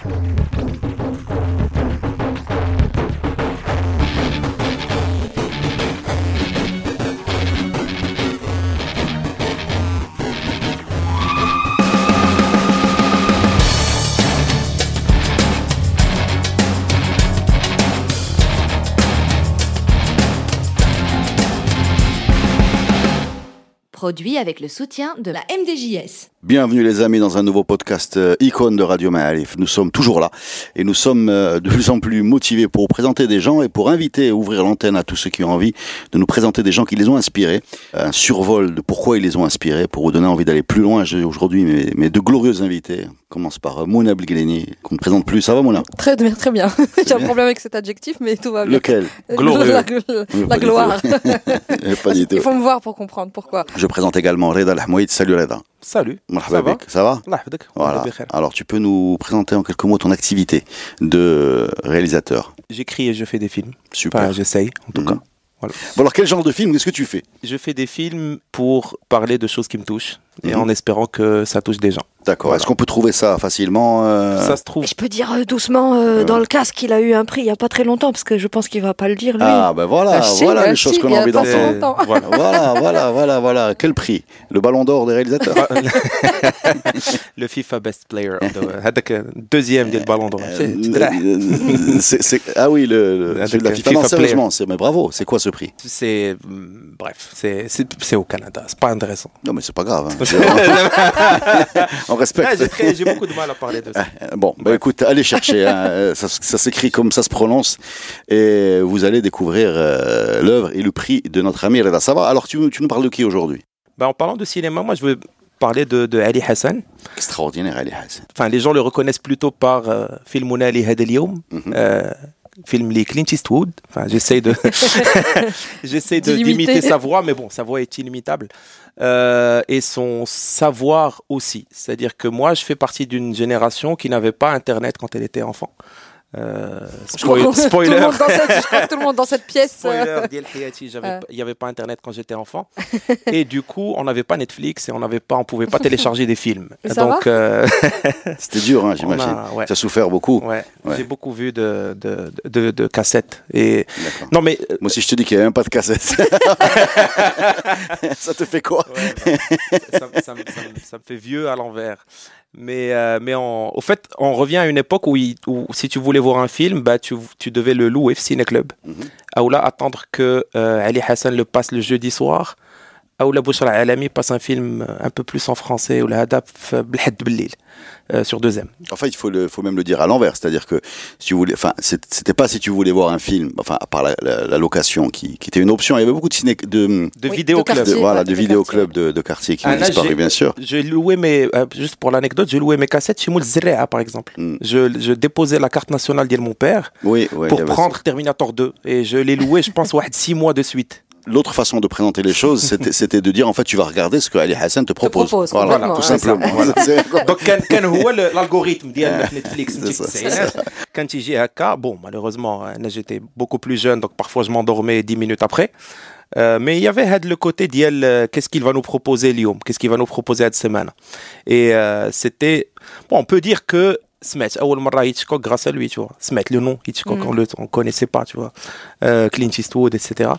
Thank you. Produit avec le soutien de la MDJS. Bienvenue les amis dans un nouveau podcast euh, icône de Radio Ma'arif. Nous sommes toujours là et nous sommes euh, de plus en plus motivés pour présenter des gens et pour inviter et ouvrir l'antenne à tous ceux qui ont envie de nous présenter des gens qui les ont inspirés. Un survol de pourquoi ils les ont inspirés pour vous donner envie d'aller plus loin. J'ai aujourd'hui mes, mes deux glorieux invités. On commence par euh, Mouna Belgeleni qu'on ne présente plus. Ça va Mouna? Très bien, très bien. J'ai un problème avec cet adjectif, mais tout va bien. Lequel? Glorieux. La, la du gloire. tout. Pas du tout. Il faut me voir pour comprendre pourquoi. Je présente également Reda Lahmoïd. Salut Reda. Salut. Ça va. Ça va. Voilà. Alors tu peux nous présenter en quelques mots ton activité de réalisateur. J'écris et je fais des films. Super. Enfin, j'essaye, en tout Mhm. cas. Voilà. Bon alors quel genre de film Qu'est-ce que tu fais? Je fais des films pour parler de choses qui me touchent et en mhm. espérant que ça touche des gens. D'accord. Est-ce qu'on peut trouver ça facilement. Euh, ça se trouve. Je peux dire euh, doucement euh, dans le casque, qu'il a eu un prix il y a pas très longtemps parce que je pense qu'il va pas le dire lui. Ah ben voilà, ah, voilà bah les choses qu'on a envie d'entendre. Voilà. voilà, voilà, voilà, voilà. Quel prix? Le Ballon d'Or des réalisateurs. Ah, le FIFA Best Player. deuxième du Ballon d'Or. Ah oui, le, le FIFA. Non, sérieusement, mais bravo. C'est quoi ce prix? C'est mm, bref, c'est au Canada. C'est pas intéressant. Non mais c'est pas grave. Hein. on respecte. Ah, j'ai beaucoup de mal à parler de ça. Ah, euh, bon, bah, écoute, allez chercher. Hein, euh, ça, s'écrit comme ça se prononce. Et vous allez découvrir euh, l'œuvre et le prix de notre ami Reda Saba. Alors, tu, nous parles de qui aujourd'hui? Bah, En parlant de cinéma, moi, je veux parler de, Ali Hassan. Extraordinaire, Ali Hassan. Enfin, les gens le reconnaissent plutôt par euh, Filmouna Ali film les Clint Eastwood. Enfin, j'essaie de, j'essaie de D'imiter. sa voix, mais bon, sa voix est inimitable. Euh, et son savoir aussi. C'est-à-dire que moi, je fais partie d'une génération qui n'avait pas Internet quand elle était enfant. Euh, Je crois spoil- qu'on- tout le spoiler. monde dans cette, je crois que tout le monde dans cette pièce. Spoiler, j'avais Euh. il n'y avait pas internet quand j'étais enfant et du coup on n'avait pas Netflix et on n'avait pas on pouvait pas télécharger des films ça donc euh, C'était dur, hein, j'imagine. a- ouais, Tu as souffert beaucoup. ouais, Ouais. j'ai beaucoup vu de, de, de, de cassettes et non mais euh, Moi, si je te dis qu'il n'y a même pas de cassette, ça te fait quoi? Ça, ça ça ça me fait vieux à l'envers mais euh, mais au fait on revient à une époque où, il- où si tu voulais voir un film bah tu, tu devais le louer au ciné club Mhm. ou là attendre que euh, Ali Hassan le passe le jeudi soir la Bouchra Alami passe un film un peu plus en français ou la Bellil euh, sur 2M. Enfin, il faut, le, faut même le dire à l'envers, c'est-à-dire que si tu voulais, enfin, c'était pas si tu voulais voir un film, enfin, à part la, la- la location qui, qui était une option. Il y avait beaucoup de ciné, de, De Oui, vidéoclub. de voilà, de de vidéoclubs de, de quartier qui Ah, ont là, disparu, bien sûr. J'ai loué mes, euh, juste pour l'anecdote, j'ai loué mes cassettes chez Moul Zerrea, par exemple. Mm. Je, je déposais la carte nationale de mon père Oui, pour prendre Terminator 2 et je l'ai loué, je pense, ouais, six mois de suite ça. L'autre façon de présenter les choses, c'était c'était de dire, en fait, tu vas regarder ce que Ali Hassan te propose. propose, voilà, complètement, tout ouais. simplement. Voilà. C'est- Donc كان كان هو ال- l'algorithme ديال Netflix C'est ça, c'est التسعينات كان تيجي هكا bon malheureusement euh, j'étais beaucoup plus jeune donc parfois je m'endormais dix minutes après Euh, mais il y avait had le côté ديال euh, qu'est-ce qu'il va nous proposer اليوم qu'est-ce qu'il va nous proposer cette semaine et euh, c'était bon on peut dire que سمعت اول مره هيتشكوك grâce à lui tu vois سمعت le nom Hitchcock Mm. on le on connaissait pas tu vois euh, Clint Eastwood etc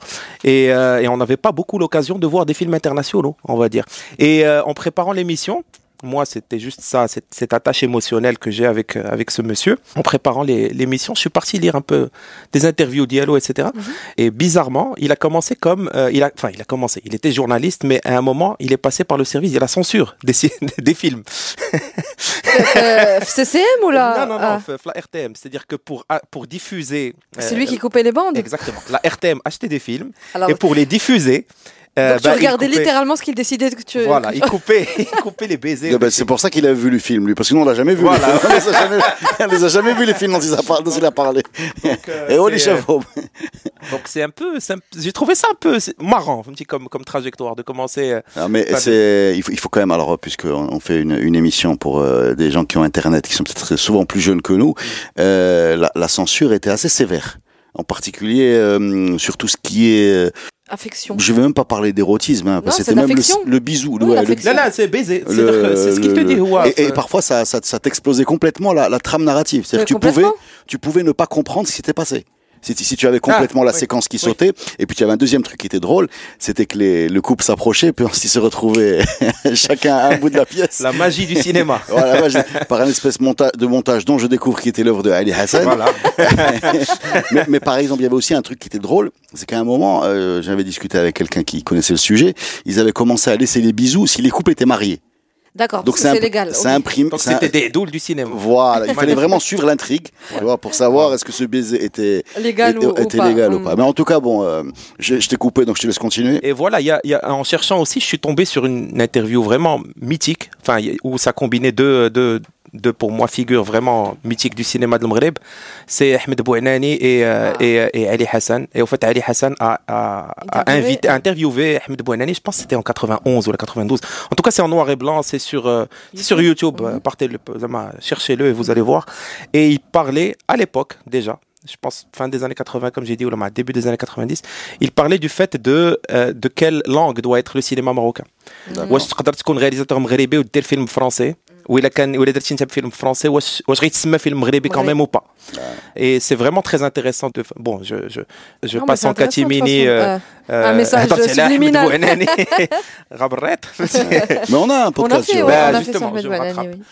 et, euh, et on n'avait pas beaucoup l'occasion de voir des films internationaux on va dire et euh, en préparant l'émission moi, c'était juste ça, cette, cette attache émotionnelle que j'ai avec, euh, avec ce monsieur. En préparant les- l'émission, je suis parti lire un peu des interviews, dialogues, etc. Et bizarrement, il a commencé comme, euh, il a, enfin, il a commencé. Il était journaliste, mais à un moment, il est passé par le service de la censure des, des films. Euh, CCM ou là non, non, Ah. non, f- la RTM. C'est-à-dire que pour, ah, pour diffuser. C'est euh, lui qui coupait les bandes Exactement. La RTM achetait des films Alors, et pour les diffuser. Euh, donc bah, tu il regardais coupait- littéralement ce qu'il décidait que tu. Voilà, il coupait, il coupait les baisers. Ah ben, c'est pour ça qu'il a vu le film, lui, parce que nous, on l'a jamais vu. Voilà. on les a jamais, on les a jamais vus, les films dont il a, par- dont il a parlé. euh, Et oh, les euh, chevaux. Donc c'est un peu, un- j'ai trouvé ça un peu marrant, un petit comme comme trajectoire de commencer. euh, Ah, mais c'est, il faut, il faut quand même, alors, puisqu'on on fait une, une émission pour euh, des gens qui ont Internet, qui sont peut-être souvent plus jeunes que nous, euh, la, la censure était assez sévère. En particulier euh, sur tout ce qui est euh, Affection. Je vais même pas parler d'érotisme, hein, parce que c'était même le, le bisou. Oui, le-. Là, là, c'est baiser. C'est ce qu'il te le- dit, Houaf. Et, et parfois, ça, ça, ça t'explosait complètement la, la trame narrative. C'est-à-dire que tu pouvais, tu pouvais ne pas comprendre ce qui s'était passé. Si, si tu avais complètement Ah, la oui. séquence qui Oui. sautait, et puis tu avais un deuxième truc qui était drôle, c'était que les, le couple s'approchait, puis ils se retrouvaient chacun à un bout de la pièce. La magie du cinéma. Voilà, par un espèce monta- de montage dont je découvre qui était l'œuvre de Ali Hassan. Voilà. mais, mais par exemple, il y avait aussi un truc qui était drôle, c'est qu'à un moment, euh, j'avais discuté avec quelqu'un qui connaissait le sujet, ils avaient commencé à laisser les bisous si les couples étaient mariés. D'accord, Donc c'est légal. ça imprime. C'était des doules du cinéma. Voilà, il fallait vraiment suivre l'intrigue, pour savoir est-ce que ce baiser était Légal était, ou, ou était pas. légal ou Mm. pas. Mais en tout cas, bon, euh, je, je t'ai coupé, donc je te laisse continuer. Et voilà, il y a, y a- en cherchant aussi, je suis tombé sur une interview vraiment mythique, enfin, où ça combinait deux, deux, deux pour moi figures vraiment mythiques du cinéma de l'Ombreb, c'est Ahmed Bouinani euh, ah. euh, et, Ali Hassan. Et au fait, Ali Hassan a, interviewé Ahmed Bouinani, je pense que c'était en 91 ou la 92. En tout cas, c'est en noir et blanc, c'est sur, euh, YouTube. sur YouTube. Partez cherchez-le et vous allez voir. Et il parlait à l'époque déjà. Je pense fin des années 80, comme j'ai dit, ou début des années 90, il parlait du fait de, euh, de quelle langue doit être le cinéma marocain. Ou est-ce que tu réalisateur marocain ou des film français ولا كان ولا درتي أنت فيلم فرونسي واش واش غيتسمى فيلم مغربي كوميم أو با Et c'est vraiment très intéressant. De... Bon, je, je, je non, passe en catimini. Euh, euh, un euh, message subliminal. mais on a un podcast. Sur Ahmed Bouhanani.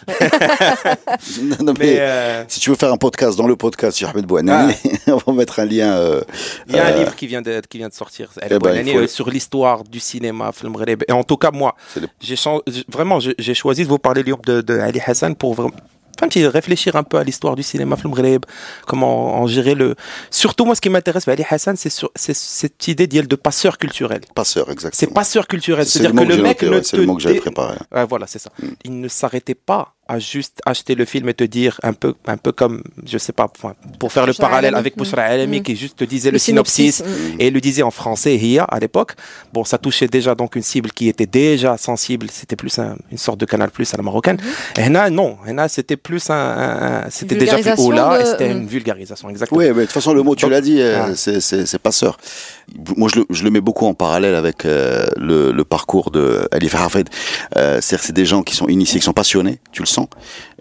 Euh, si tu veux faire un podcast dans le podcast sur Ahmed Bouhanani, ah. on va mettre un lien. Euh, il y a un livre qui vient de, qui vient de sortir, eh ben, sur l'histoire du cinéma, Et en tout cas, moi, j'ai vraiment, j'ai choisi de vous parler du de Ali Hassan pour vraiment réfléchir un peu à l'histoire du cinéma comment en gérer le surtout moi ce qui m'intéresse avec Ali Hassan c'est sur c'est cette idée d'il de passeur culturel Passeur, exactement. c'est passeur culturel C'est c'est-à-dire que le mec ne ouais, c'est te le mot que j'avais préparé. Ouais, voilà, c'est ça. Mm. Il ne s'arrêtait pas à juste acheter le film et te dire un peu, un peu comme, je sais pas, pour faire le Bouchra parallèle Alami. avec. Bouchra Alami Mm. qui juste te disait le, Le synopsis, synopsis, mm. et le disait en français, Hiya, à l'époque. Bon, ça touchait déjà donc une cible qui était déjà sensible. C'était plus un- une sorte de canal plus à la marocaine. Mm-hmm. Et Hena, non. Hena, c'était plus un, c'était déjà plus haut là, de- et c'était une vulgarisation, exactement. Oui, mais de toute façon, le mot, tu Donc- l'as dit, euh, Ah. c'est- c'est c'est passeur. Moi, je le, je le mets beaucoup en parallèle avec euh, le, le parcours de Ali Farhafed. Euh, C'est-à-dire que c'est des gens qui sont initiés, qui sont passionnés, tu le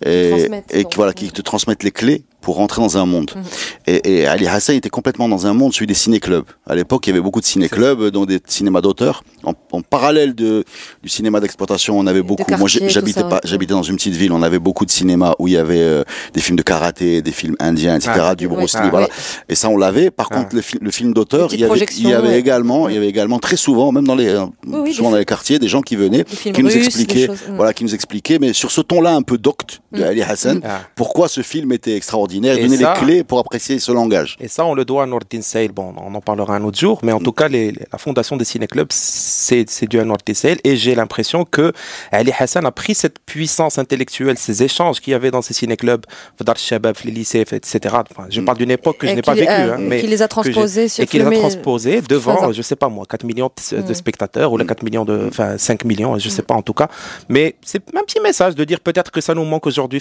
et, et qui, voilà, qui te transmettent les clés pour rentrer dans un monde. Mhm. Et, et Ali Hassan était complètement dans un monde, celui des ciné-clubs. À l'époque, il y avait beaucoup de ciné-clubs, dont des cinémas d'auteurs. En, en parallèle de, du cinéma d'exploitation, on avait beaucoup. Moi, j'habitais pas, j'habitais dans une petite ville. On avait beaucoup de cinéma où il y avait euh, des films de karaté, des films indiens, etc., Ah, du. Bruce Lee, Ah, voilà. oui. Et ça, on l'avait. Par Ah. contre, le, fi- le film d'auteur, il y avait, petites il y avait projections, ouais. également, il y avait également très souvent, même dans les, euh, Oui, oui, souvent dans les quartiers, des gens qui venaient, qui nous russes, expliquaient, choses, mm. voilà, qui nous expliquaient, mais sur ce ton-là un peu docte de Mm. Ali Hassan, Ah. pourquoi ce film était extraordinaire, et, donner ça, les clés pour apprécier ce langage. Et ça, on le doit à Nordin Sale. Bon, on en parlera un autre jour, mais en mm. tout cas, la fondation des ciné-clubs, c'est dû à Nordin Sale. Et j'ai l'impression que Ali Hassan a pris cette puissance intellectuelle, ces échanges qu'il y avait dans ces ciné-clubs, Fadar Shabab, les lycées, etc. Enfin, je mm. parle d'une époque que je n'ai pas vécue. Euh, hein, mais qui les a transposés sur Et qui les a transposés devant, je ne sais pas moi, 4 millions de, mm. spectateurs ou les 4 millions de, enfin 5 millions, je ne sais pas en tout cas. Mais c'est un petit message de dire peut-être que ça nous manque aujourd'hui,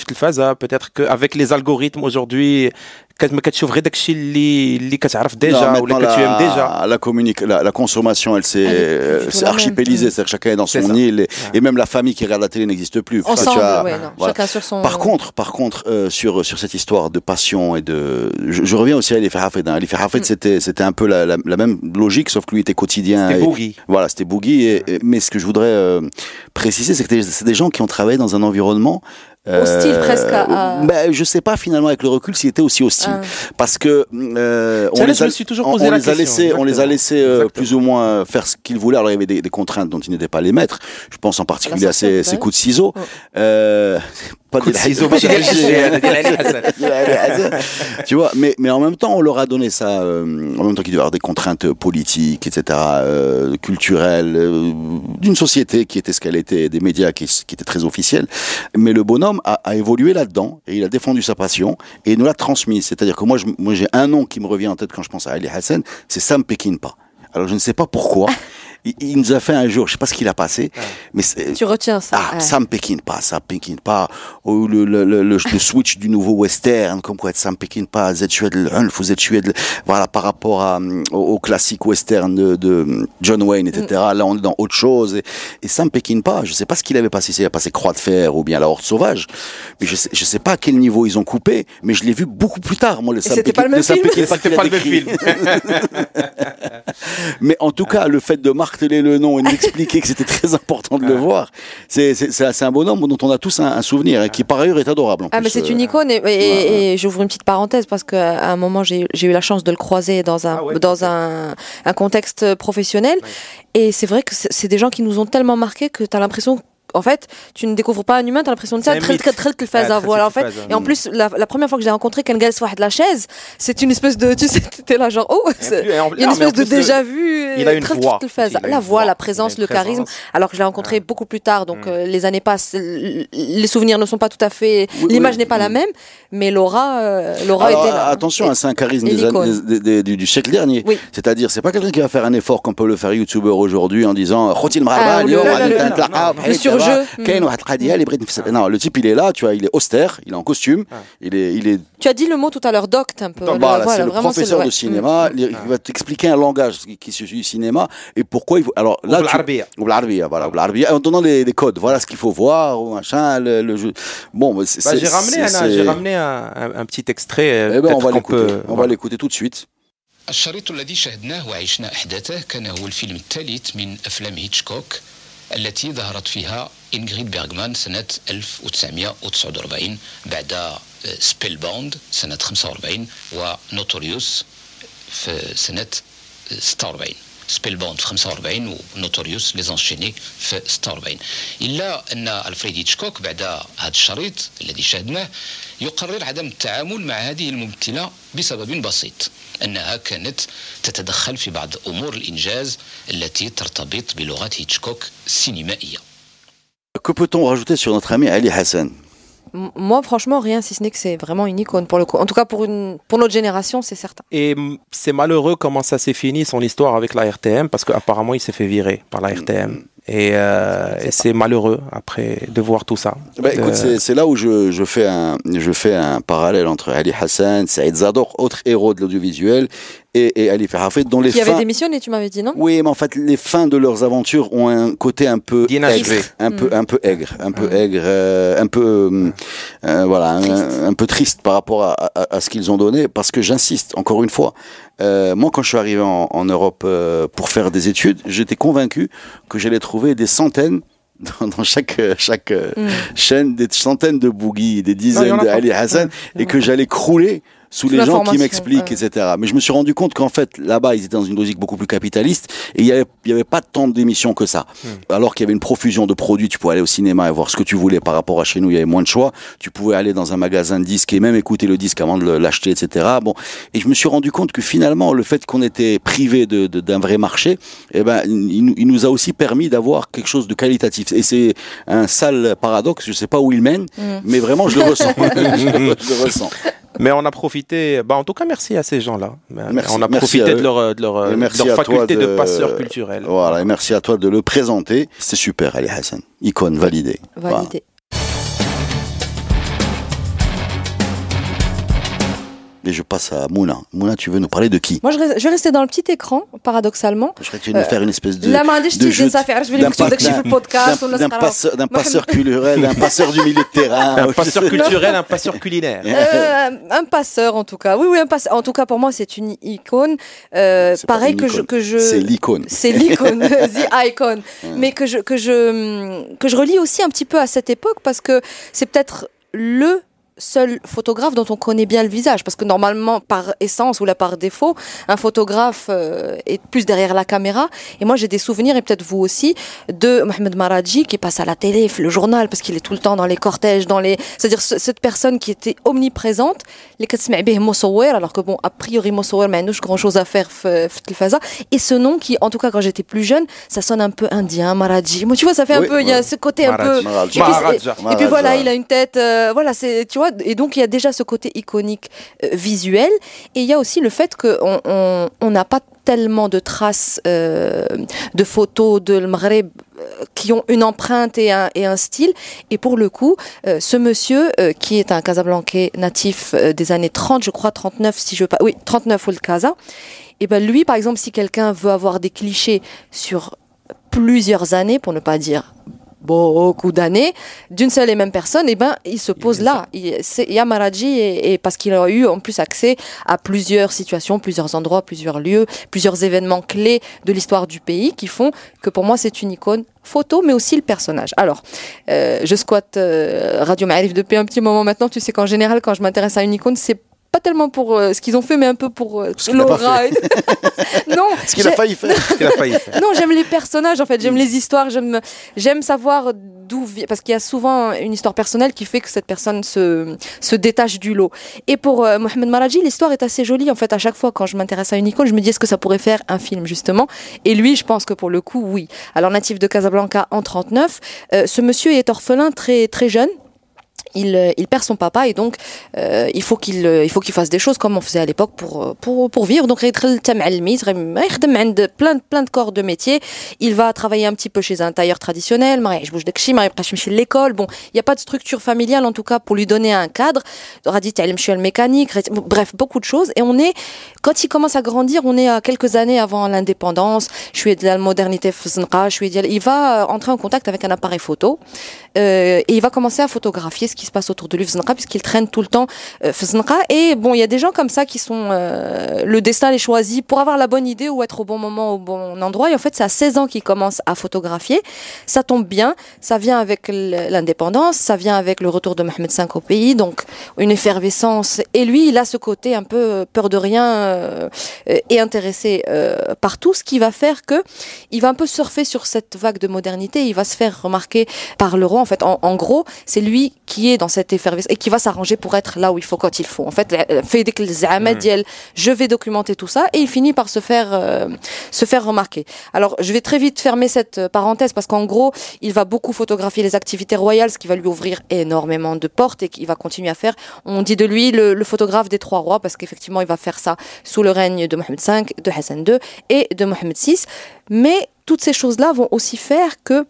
peut-être qu'avec les algorithmes aujourd'hui, aujourd'hui la, la, la consommation, elle s'est euh, archipélisée, c'est chacun est dans son île, et, même la famille qui regarde la télé n'existe plus. Ensemble, chacun sur son... Par contre, par contre, euh, sur sur cette histoire de passion et de, je, reviens aussi à l'effet Hafed. Hein. L'effet Hafed, c'était c'était un peu la, même logique, sauf que lui était quotidien. C'était boogie. Voilà, c'était boogie. Mais ce que je voudrais euh, préciser, c'est que c'est des gens qui ont travaillé dans un environnement hostile euh, presque à... ben, je sais pas finalement avec le recul s'il était aussi hostile. Ah. Parce que euh, on, les a, on, on, les a laissés euh, plus ou moins faire ce qu'ils voulaient. Alors il y avait des, contraintes dont ils n'étaient pas les maîtres. Je pense en particulier ah bah à ces, ces coups de ciseaux. Oh. Euh, pas de ciseaux tu vois mais mais en même temps on leur a donné ça euh, en même temps qu'il devait y avoir des contraintes politiques etc euh, culturelles d'une société qui était ce qu'elle était des médias qui, qui étaient très officiels. Mais le bonhomme a, évolué là-dedans et il a défendu sa passion et il nous l'a transmise. C'est-à-dire que moi, j'ai un nom qui me revient en tête quand je pense à Ali Hassan, c'est Sam Peckinpah. Alors, je ne sais pas pourquoi. il, il nous a fait un jour, je sais pas ce qu'il a passé, mais c'est- Tu retiens ça. ah, ouais. ça me pékine pas, ça me pékine pas. Ou le, le, le, le- le switch du nouveau western, comme quoi ça me pékine pas. Z Schwedel, Hunf, Z Schwedel, voilà, par rapport à, hum, au, au classique western de, de John Wayne, etc. Mm. Là, on est dans autre chose. Et, et ça me pékine pas. Je sais pas ce qu'il avait passé. S'il a passé Croix de Fer ou bien La Horde Sauvage. Mais je sais, je sais pas à quel niveau ils ont coupé, mais je l'ai vu beaucoup plus tard, moi, le Ça me c'était pas le même film. Mais en tout cas, le fait de marteler le nom et d'expliquer que c'était très important de le voir, c'est c'est- c'est c'est un bonhomme dont on a tous un, un souvenir et qui par ailleurs est adorable. en Ah, mais c'est euh. une icône et, et- et j'ouvre une petite parenthèse parce qu'à un moment j'ai j'ai eu la chance de le croiser dans un Ah ouais, dans un, un contexte professionnel et c'est vrai que c'est c'est des gens qui nous ont tellement marqué que tu as l'impression en fait, tu ne découvres pas un humain, tu as l'impression de ça, très très très très Ouais, très voilà en fait. Et en plus, la, la première fois que je l'ai rencontré, Gaël soit de la chaise, c'est une espèce de, tu sais, t'es là genre, oh, il y a une espèce de déjà vu. il a une très, voix. La voix, la présence, le charisme. Alors que je l'ai rencontré beaucoup plus tard, donc Mm. euh, les années passent, les souvenirs ne sont pas tout à fait, l'image n'est pas la Mm. même, mais Laura, euh, Laura était là. attention, hein, c'est un charisme du, siècle dernier. Oui. C'est-à-dire, c'est pas quelqu'un qui va faire un effort comme peut le faire YouTuber aujourd'hui en disant le- اليوم le- غادي le- نتلاقى le بحيث surjeu. دابا كاين واحد القضيه اللي بغيت نفسر. Non, le type il est là, tu vois, il est austère, il est en costume, il est, il est Tu as dit le mot tout à l'heure, docte un peu. Voilà, Là, c'est voilà, le vraiment, professeur ouais. de cinéma, il il va t'expliquer un langage qui, qui se suit du cinéma et pourquoi il faut. Alors là, tu- بالعربية. Ou بالعربية, voilà, ou بالعربية, en donnant les, les codes. Voilà ce qu'il faut voir, ou machin, le, le jeu. Bon, bah, c'est. Bah, c'est- j'ai ramené, c'est- Anna, j'ai c'est- ramené un, un- un petit extrait. euh, Eh ben, on peut-être va qu'on l'écouter. peut- On va voilà. l'écouter tout de suite. الشريط الذي شاهدناه وعشنا أحداثه كان هو الفيلم الثالث من أفلام هيتشكوك التي ظهرت فيها إنغريد بيرغمان سنة 1949 بعد سبيل بوند سنة 45 ونوتوريوس في سنة 46 سبيل بوند في 45 ونوتوريوس لي زانشيني في 46 إلا أن ألفريد هيتشكوك بعد هذا الشريط الذي شاهدناه يقرر عدم التعامل مع هذه الممثلة بسبب بسيط. أنها كانت تتدخل في بعض أمور الإنجاز التي ترتبط بلغة هيتشكوك السينمائية Que peut-on rajouter sur notre ami Ali Hassan M- Moi, franchement, rien, si ce n'est que c'est vraiment une icône pour le coup. En tout cas, pour, une, pour notre génération, c'est certain. Et mm, c'est malheureux comment ça s'est fini son histoire avec la RTM parce qu'apparemment il s'est fait virer par la RTM. Et, euh, et c'est malheureux après de voir tout ça. Bah, écoute, c'est- là où je, je, fais un, je fais un parallèle entre Ali Hassan, Saïd Zador, autre héros de l'audiovisuel, et, et Ali Ferhafed, dont les Qui avait fins. démissionné, tu m'avais dit, non? Oui, mais en fait, les fins de leurs aventures ont un côté un peu aigre, un peu, Mm. un peu aigre, un peu aigre, euh, un peu, euh, euh, voilà, un, peu triste par rapport à, à- à ce qu'ils ont donné, parce que j'insiste, encore une fois, euh, moi, quand je suis arrivé en, en Europe euh, pour faire des études, j'étais convaincu que j'allais trouver des centaines dans, dans chaque euh, chaque Mm. chaîne des centaines de boogies, des dizaines en a de pas. Ali Hassan, Ouais. et que j'allais crouler sous les gens qui m'expliquent, ouais. etc. Mais je me suis rendu compte qu'en fait, là-bas, ils étaient dans une logique beaucoup plus capitaliste et il y avait, il y avait pas tant d'émissions que ça. Alors qu'il y avait une profusion de produits, tu pouvais aller au cinéma et voir ce que tu voulais par rapport à chez nous, il y avait moins de choix. Tu pouvais aller dans un magasin de disques et même écouter le disque avant de l'acheter, etc. Bon. Et je me suis rendu compte que finalement, le fait qu'on était privé de, de- d'un vrai marché, eh ben, il, nous- il nous a aussi permis d'avoir quelque chose de qualitatif. Et c'est un sale paradoxe, je sais pas où il mène, Mm. mais vraiment, je le ressens. je le ressens. Mais on a profité. Bah, en tout cas, merci à ces gens-là. On a profité eux. de leur, de leur, Et de leur faculté de, de- passeur culturel. Voilà, et merci à toi de le présenter. C'est super, Ali Hassan. Icône validée. Voilà. Je passe à Mouna. Mouna, tu veux nous parler de qui Moi, je, reste, je restais dans le petit écran, paradoxalement. Je crois que tu veux nous euh, faire une espèce de. Là, de jeu d'un passeur, d'un passeur culturel, un passeur du milieu de terrain. Un passeur culturel, un passeur culinaire. Euh, un passeur, en tout cas. Oui, oui, un passeur. En tout cas, pour moi, c'est une icône. Euh, pareil que. Je, que je. C'est l'icône. C'est l'icône, the icon. Mais que je que je que je relis aussi un petit peu à cette époque parce que c'est peut-être le seul photographe dont on connaît bien le visage parce que normalement par essence ou là par défaut un photographe euh, est plus derrière la caméra et moi j'ai des souvenirs et peut-être vous aussi de Mohamed Maradji qui passe à la télé le journal parce qu'il est tout le temps dans les cortèges dans les c'est-à-dire cette personne qui était omniprésente les alors que bon a priori Mossouer mais nous grand chose à faire et ce nom qui en tout cas quand j'étais plus jeune ça sonne un peu indien Maradji moi tu vois ça fait un peu il y a ce côté un peu Maradji. Et, puis, Et, et, puis, voilà il a une tête euh, voilà c'est tu vois et donc il y a déjà ce côté iconique euh, visuel, et il y a aussi le fait qu'on on on n'a pas tellement de traces euh, de photos de Maghreb euh, qui ont une empreinte et un, style. Et pour le coup, ce monsieur, qui est un Casablancais natif des années 30, je crois 39, si je pas, oui, 39 ou le Casa, et ben lui, par exemple, si quelqu'un veut avoir des clichés sur plusieurs années, pour ne pas dire beaucoup d'années, d'une seule et même personne, et ben il se pose là. Il, c'est- il y a Maraji et, et parce qu'il a eu en plus accès à plusieurs situations, plusieurs endroits, plusieurs lieux, plusieurs événements clés de l'histoire du pays qui font que pour moi c'est une icône photo, mais aussi le personnage. Alors, euh, je squatte euh, Radio Ma'arif depuis un petit moment maintenant. Tu sais qu'en général, quand je m'intéresse à une icône, c'est pas tellement pour euh, ce qu'ils ont fait, mais un peu pour euh, l'aura. non, Ce qu'il a failli faire. Ce qu'il a failli faire. non, j'aime les personnages en fait, j'aime les histoires, j'aime j'aime savoir d'où vient parce qu'il y a souvent une histoire personnelle qui fait que cette personne se se détache du lot. Et pour euh, Mohamed Maraji, l'histoire est assez jolie en fait à chaque fois quand je m'intéresse à une icône, je me dis est-ce que ça pourrait faire un film justement? Et lui, je pense que pour le coup, oui. Alors natif de Casablanca en 39, euh, ce monsieur est orphelin très très jeune euh, il, perd son papa et donc euh, il faut qu'il euh, il faut qu'il fasse des choses comme on faisait à l'époque pour pour pour vivre. Donc plein plein de corps de métier. Il va travailler un petit peu chez un tailleur traditionnel. Je bouge chez l'école. Bon il n'y a pas de structure familiale en tout cas pour lui donner un cadre. Mécanique bref beaucoup de choses. Et on est quand il commence à grandir on est à quelques années avant l'indépendance. Je suis de la modernité je suis il va entrer en contact avec un appareil photo et il va commencer à photographier ce qui se passe autour de lui puisqu'il traîne tout le temps euh, et bon il y a des gens comme ça qui sont euh, le destin les choisit pour avoir la bonne idée ou être au bon moment au bon endroit. Et en fait c'est à 16 ans qu'il commence à photographier. Ça tombe bien. Ça vient avec l'indépendance. Ça vient avec le retour de Mohamed V au pays. Donc une effervescence. Et lui il a ce côté un peu euh, peur de rien et intéressé par tout ce qui va faire que il va un peu surfer sur cette vague de modernité. Il va se faire remarquer par le roi. En fait en gros c'est lui qui est dans cette effervescence et qui va s'arranger pour être là où il faut quand il faut. En fait, euh, fait des mm. je vais documenter tout ça et il finit par se faire euh, se faire remarquer. Alors, je vais très vite fermer cette euh, parenthèse parce qu'en gros, il va beaucoup photographier les activités royales, ce qui va lui ouvrir énormément de portes et qu'il va continuer à faire. On dit de lui le, photographe des trois rois parce qu'effectivement, il va faire ça sous le règne de Mohamed V, de Hassan II et de Mohamed VI. Mais toutes ces choses-là vont aussi faire que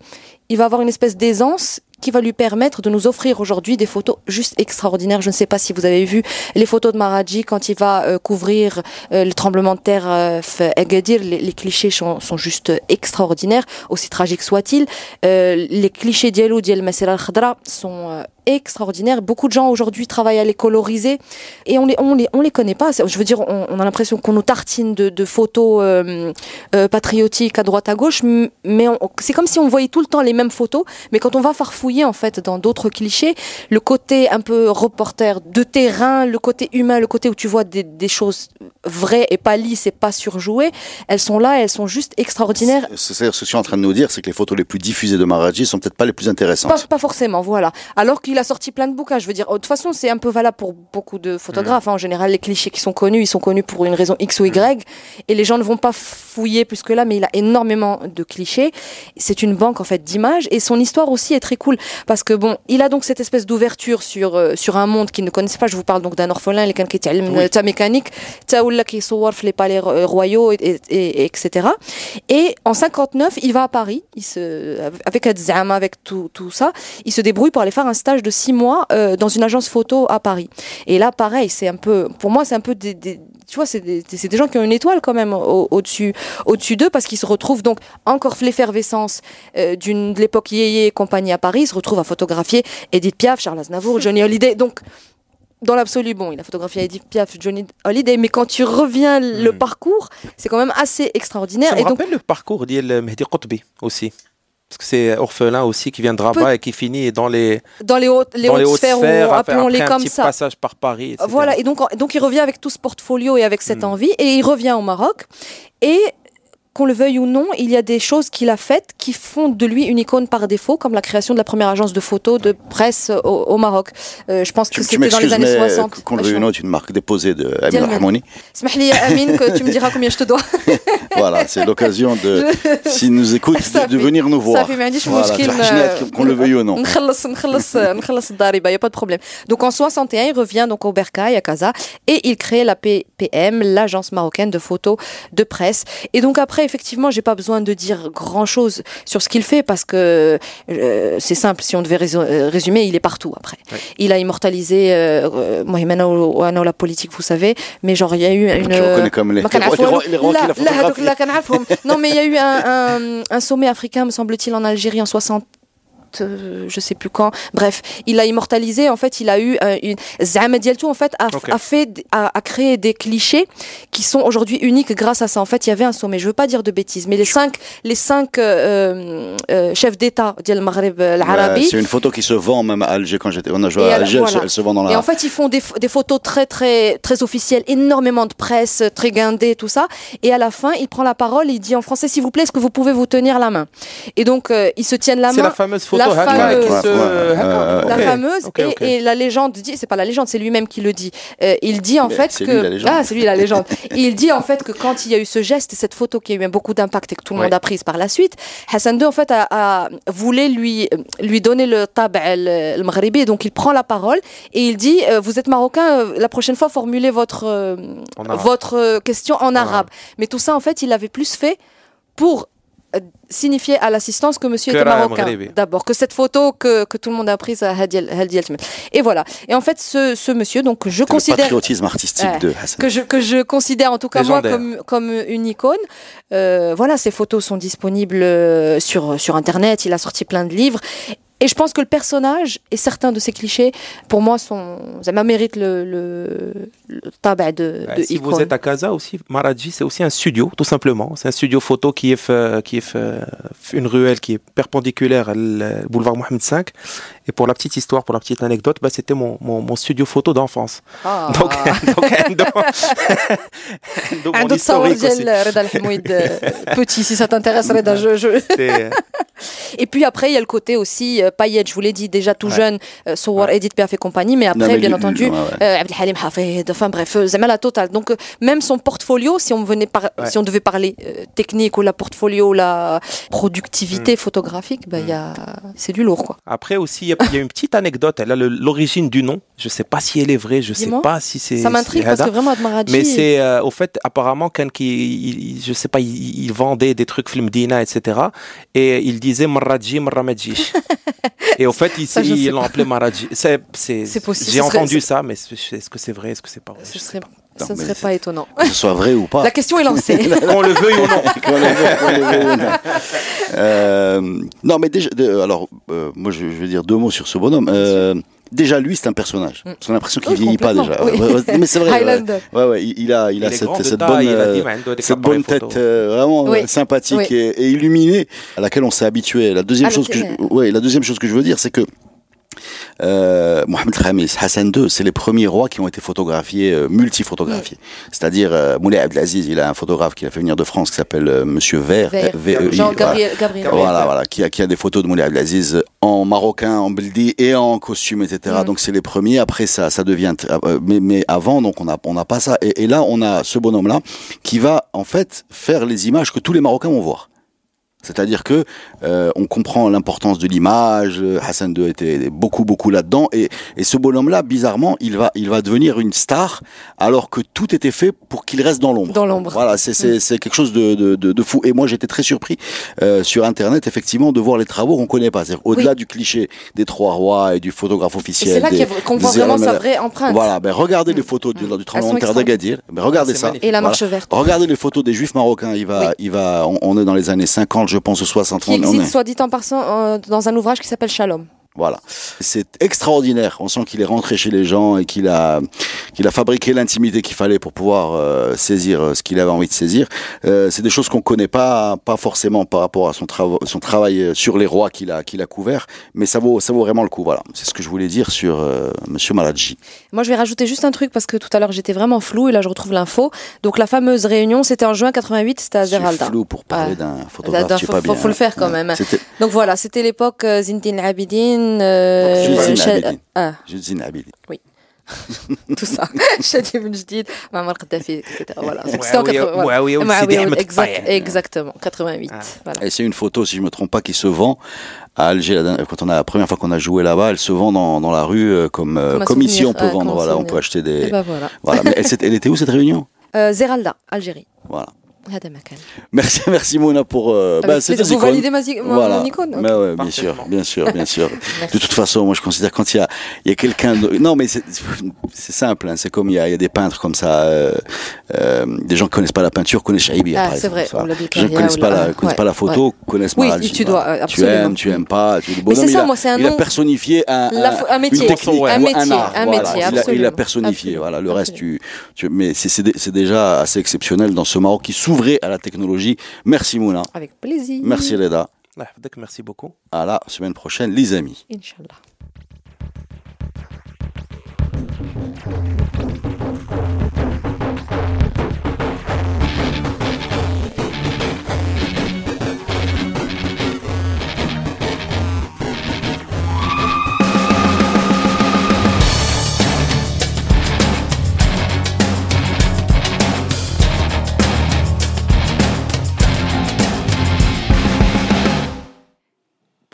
il va avoir une espèce d'aisance qui va lui permettre de nous offrir aujourd'hui des photos juste extraordinaires. Je ne sais pas si vous avez vu les photos de Maraji quand il va euh, couvrir euh, le tremblement de terre euh, fait Agadir. Les, clichés sont, juste extraordinaires, aussi tragiques soient-ils. Euh, les clichés d'Yelou, d'Yel al-Khadra sont euh, extraordinaires. Beaucoup de gens aujourd'hui travaillent à les coloriser et on les, on les, on les connaît pas. Je veux dire, on, on a l'impression qu'on nous tartine de, de photos euh, euh, patriotiques à droite à gauche, mais c'est comme si on voyait tout le temps les mêmes photos. Mais quand on va farfouiller en fait dans d'autres clichés, le côté un peu reporter de terrain, le côté humain, le côté où tu vois des, des choses vraies et pas lisses et pas surjouées, elles sont là, elles sont juste extraordinaires. C'est-à-dire, ce que je suis en train de nous dire, c'est que les photos les plus diffusées de Maraji sont peut-être pas les plus Pas, intéressantes. pas forcément, voilà. Alors qu'il il a sorti plein de bouquins. Je veux dire, oh, de toute façon, c'est un peu valable pour beaucoup de photographes. Mm. Hein. En général, les clichés qui sont connus, ils sont connus pour une raison X ou Y. Mm. Et les gens ne vont pas fouiller plus que là, mais il a énormément de clichés. C'est une banque, en fait, d'images. Et son histoire aussi est très cool. Parce que bon, il a donc cette espèce d'ouverture sur, euh, sur un monde qu'il ne connaissait pas. Je vous parle donc d'un orphelin, quelqu'un qui ta mécanique, qui les palais euh, royaux, etc. Et en 59, il va à Paris, il se, avec Adzama, avec tout, tout ça, il se débrouille pour aller faire un stage de six mois euh, dans une agence photo à Paris. Et là, pareil, c'est un peu, pour moi, c'est un peu des, des- tu vois, c'est des, c'est des gens qui ont une étoile quand même au- au-dessus, au-dessus d'eux, parce qu'ils se retrouvent donc encore l'effervescence euh, d'une de l'époque Yéyé et compagnie à Paris, ils se retrouvent à photographier Edith Piaf, Charles Aznavour, Johnny Hallyday. Donc, dans l'absolu, bon, il a photographié Edith Piaf, Johnny Hallyday, mais quand tu reviens le Mm. parcours, c'est quand même assez extraordinaire. Ça me et donc, rappelle le parcours d'Yel Mehdi Qutbi aussi. Parce que c'est orphelin aussi qui vient de Rabat et qui finit dans les, dans les hautes, les dans hautes les hautes sphères, sphères, appelons-les après un comme petit ça. passage par Paris. etc. Voilà, et donc, donc il revient avec tout ce portfolio et avec cette Mm. envie, et il revient au Maroc. Et qu'on le veuille ou non, il y a des choses qu'il a faites qui font de lui une icône par défaut, comme la création de la première agence de photos de presse au, Maroc. Euh, je pense que c'était dans les années 60. Qu'on le veuille ou non, une marque déposée de Amin Rahmouni. Euh, Amine, que tu me diras combien je te dois. voilà, c'est l'occasion de, s'il nous écoute, de, de, venir nous voir. Voilà, euh, qu'on le veuille ou non. Il n'y a pas de problème. Donc en 61, il revient donc au Bercail, à Casa, et il crée la PPM, l'agence marocaine de photos de presse. Et donc après, effectivement, j'ai pas besoin de dire grand-chose sur ce qu'il fait parce que c'est simple. Si on devait résumer, il est partout après. Il a immortalisé euh, Mohamed Ouano, la politique, vous savez. Mais genre, il y a eu une. Non, mais il y a eu un, un sommet africain, me semble-t-il, en Algérie en 60 euh, je sais plus quand. Bref, il a immortalisé. En fait, il a eu euh, une Dialto en fait a, fait a, a créé des clichés qui sont aujourd'hui uniques grâce à ça. En fait, il y avait un sommet. Je veux pas dire de bêtises, mais les cinq les cinq euh, euh, chefs d'État du Maghreb Ouais, l'Arabie. c'est une photo qui se vend même à Alger quand j'étais. On a joué Et à Alger, elle se- voilà. elle se vend dans Et la. en fait, ils font des, ph- des photos très, très, très officielles, énormément de presse, très guindées, tout ça. Et à la fin, il prend la parole, il dit en français, s'il vous plaît, est-ce que vous pouvez vous tenir la main? Et donc, euh, ils se tiennent la C'est main. la fameuse photo La fameuse. Ouais, euh, La et, la légende dit c'est pas la légende c'est lui-même qui le dit. Euh, il dit en Mais fait que lui, ah c'est lui la légende. Il dit en fait que quand il y a eu ce geste et cette photo qui a eu beaucoup d'impact et que tout le Ouais. monde a prise par la suite Hassan II en fait a, a- voulait lui lui donner le tab' le, maghribi. Donc il prend la parole et il dit euh, vous êtes marocain euh, la prochaine fois formulez votre euh, votre euh, question en arabe. Mais tout ça en fait il l'avait plus fait pour signifier à l'assistance que monsieur Que était marocain d'abord que cette photo que, que tout le monde a prise à Hadi et voilà et en fait ce, ce monsieur donc que je C'est le considère patriotisme artistique Ouais. de Hassan. que je, que je considère en tout cas moi comme, comme une icône. Euh, voilà, ces photos sont disponibles euh, sur, sur Internet, il a sorti plein de livres. Et je pense que le personnage et certains de ces clichés, pour moi, sont, ça mérite le, le, bah, bah, si vous êtes à Casa aussi, Maradji, c'est aussi un studio, tout simplement. C'est un studio photo qui est, euh, euh, une ruelle qui est perpendiculaire au boulevard Mohamed V. Et pour la petite histoire, pour la petite anecdote, bah, c'était mon, studio photo d'enfance. Ah. Donc, donc, un historique aussi. Euh, petit, si ça t'intéresse, Reda, je... Et puis après, il y a le côté aussi euh, paillette, je vous l'ai dit déjà tout ouais. jeune, euh, Edith Piaf et compagnie, mais après, bien entendu, ouais, ouais. Euh, enfin bref euh, Zama la totale donc euh, même son portfolio si on venait par Ouais. si on devait parler euh, technique ou la portfolio la productivité Mm. photographique bah y a c'est du lourd quoi Après aussi, il y, a- il y a une petite anecdote. Elle a le- l'origine du nom. Je sais pas si elle est vraie. Je sais Dis-moi. pas si c'est. ça m'intrigue c'est parce que vraiment Admaradji Mais c'est euh, au fait apparemment quand qui je sais pas il, il vendait des trucs film Dina etc et il disait Marradji Marramadji et au fait je ils sais l'ont appelé Marradji c'est c'est C'est possible. j'ai serait- entendu ça mais est-ce que c'est vrai est-ce que c'est pas vrai ce Je sais serait pas étonnant Que ce soit vrai ou pas. la question est lancée qu'on le veuille ou non Qu'on le veut, qu'on le veuille ou non. Euh, non, mais déjà, de- alors, euh, moi, je, je vais dire deux mots sur ce bonhomme. Euh, déjà, lui, c'est un personnage. Mm. J'ai l'impression qu'il Oui, vieillit pas déjà. oui. Mais c'est vrai. ouais. Highlander Ouais, ouais, il a, il, a cette, cette taille, bonne, a euh, être cette bonne tête euh, vraiment Oui. sympathique Oui. et, et illuminée à laquelle on s'est habitué. La deuxième Ah, chose que je, laquelle- ouais, la deuxième chose que je veux dire, c'est que euh, Mohamed Khamis, Hassan II, c'est les premiers rois qui ont été photographiés, euh, multi-photographiés. C'est-à-dire, euh, Moulay Abdelaziz, il a un photographe qui a fait venir de France qui s'appelle euh, Monsieur Vert, Vert. V-E-I, Jean voilà. Gabriel Gabriel Voilà, voilà, qui a, qui a des photos de Moulay Abdelaziz en marocain, en beldi et en costume, etc. Mhm. Donc c'est les premiers. Après ça, ça devient. euh, mais, mais avant, donc on n'a on pas ça. Et, et là, on a ce bonhomme-là qui va en fait faire les images que tous les Marocains vont voir. C'est-à-dire que euh, on comprend l'importance de l'image. euh, Hassan II était beaucoup beaucoup là-dedans et, et ce bonhomme-là, bizarrement, il va il va devenir une star alors que tout était fait pour qu'il reste dans l'ombre. dans l'ombre Voilà, c'est c'est c'est quelque chose de, de, de, de fou. Et moi, j'étais très surpris euh, sur Internet, effectivement, de voir les travaux qu'on connaît pas. C'est-à-dire au-delà du cliché des trois rois et du photographe et officiel. c'est là des- qu'on voit vraiment sa vraie empreinte Voilà, ben regardez Mm. les photos du, Mm. du tremblement de terre d'Agadir. Ben regardez ça. magnifique. et la Voilà. marche verte Regardez les photos des juifs marocains. Il va, Oui. il va. On, on est dans les années 50, je pense, ou 60. qui on- on existe, soit dit en passant, euh, dans un ouvrage qui s'appelle Shalom. Voilà, c'est extraordinaire. On sent qu'il est rentré chez les gens et qu'il a qu'il a fabriqué l'intimité qu'il fallait pour pouvoir euh, saisir euh, ce qu'il avait envie de saisir. Euh, c'est des choses qu'on connaît pas pas forcément par rapport à son travail son travail sur les rois qu'il a qu'il a couvert, mais ça vaut ça vaut vraiment le coup. Voilà, c'est ce que je voulais dire sur euh, Monsieur Maladji. Moi, je vais rajouter juste un truc parce que tout à l'heure j'étais vraiment flou et là je retrouve l'info. Donc la fameuse réunion, c'était en juin 88, c'était à Zeralda. flou pour parler Ouais. d'un photographe, D'un- faut- pas faut- bien. faut le faire quand Ouais. même. Donc voilà, c'était l'époque euh, Zintin Abidine, euh, Abidine. ah, Judine Abidi. tout ça. Shadi Ben Jdid, Muammar Kadhafi, etc. Voilà. Donc, Ouais, c'était en oui, 80 voilà. ouais, oui, oui, Mouawiya Sidi Oud, Ahmed exact- Tayyib. Exactement, 88. Ah. Voilà. Et c'est une photo, si je me trompe pas, qui se vend à Alger. Quand on a la première fois qu'on a joué là-bas, elle se vend dans, dans la rue euh, comme, euh, Comme ici on peut Ouais, vendre. Voilà, on peut acheter Et des. ben voilà. Voilà. Mais elle, était où cette réunion? Euh, Zeralda, Algérie. Voilà. هذا مكان. Merci, merci Mona pour. Euh, Avec c'est plaisir. des Vous icônes. validez ma, zi- mon- Voilà. mon icône Mais Ok. ouais, bien sûr, Parfaitement. bien sûr, bien sûr. Merci. De toute façon, moi je considère quand il y a, il y a quelqu'un. de- Non, mais c'est c'est simple. hein, c'est comme il y, a, il y a des peintres comme ça. euh, euh, des gens qui connaissent pas la peinture connaissent Chaïbi. Ah, par c'est exemple, vrai, ça. on l'a dit, Les gens qui Karia, connaissent ou pas la- la, connaissent ouais, pas la photo connaissent Oui, Maradji, tu dois, voilà. euh, Tu absolument. aimes, tu aimes pas. Tu, le Mais bonhomme, c'est il ça, a- moi, c'est un Il a nom- personnifié un, La un- fo- un métier. une technique, Un ou métier, art, un voilà. métier, Il a- Il a absolument. personnifié. Absolument. Voilà. Le reste, tu, tu- mais c'est- c'est dé- c'est déjà assez exceptionnel dans ce Maroc qui s'ouvrir à la technologie. Merci Mouna. Avec plaisir. Merci Leda. Merci beaucoup. À la semaine prochaine, les amis. Inch'Allah.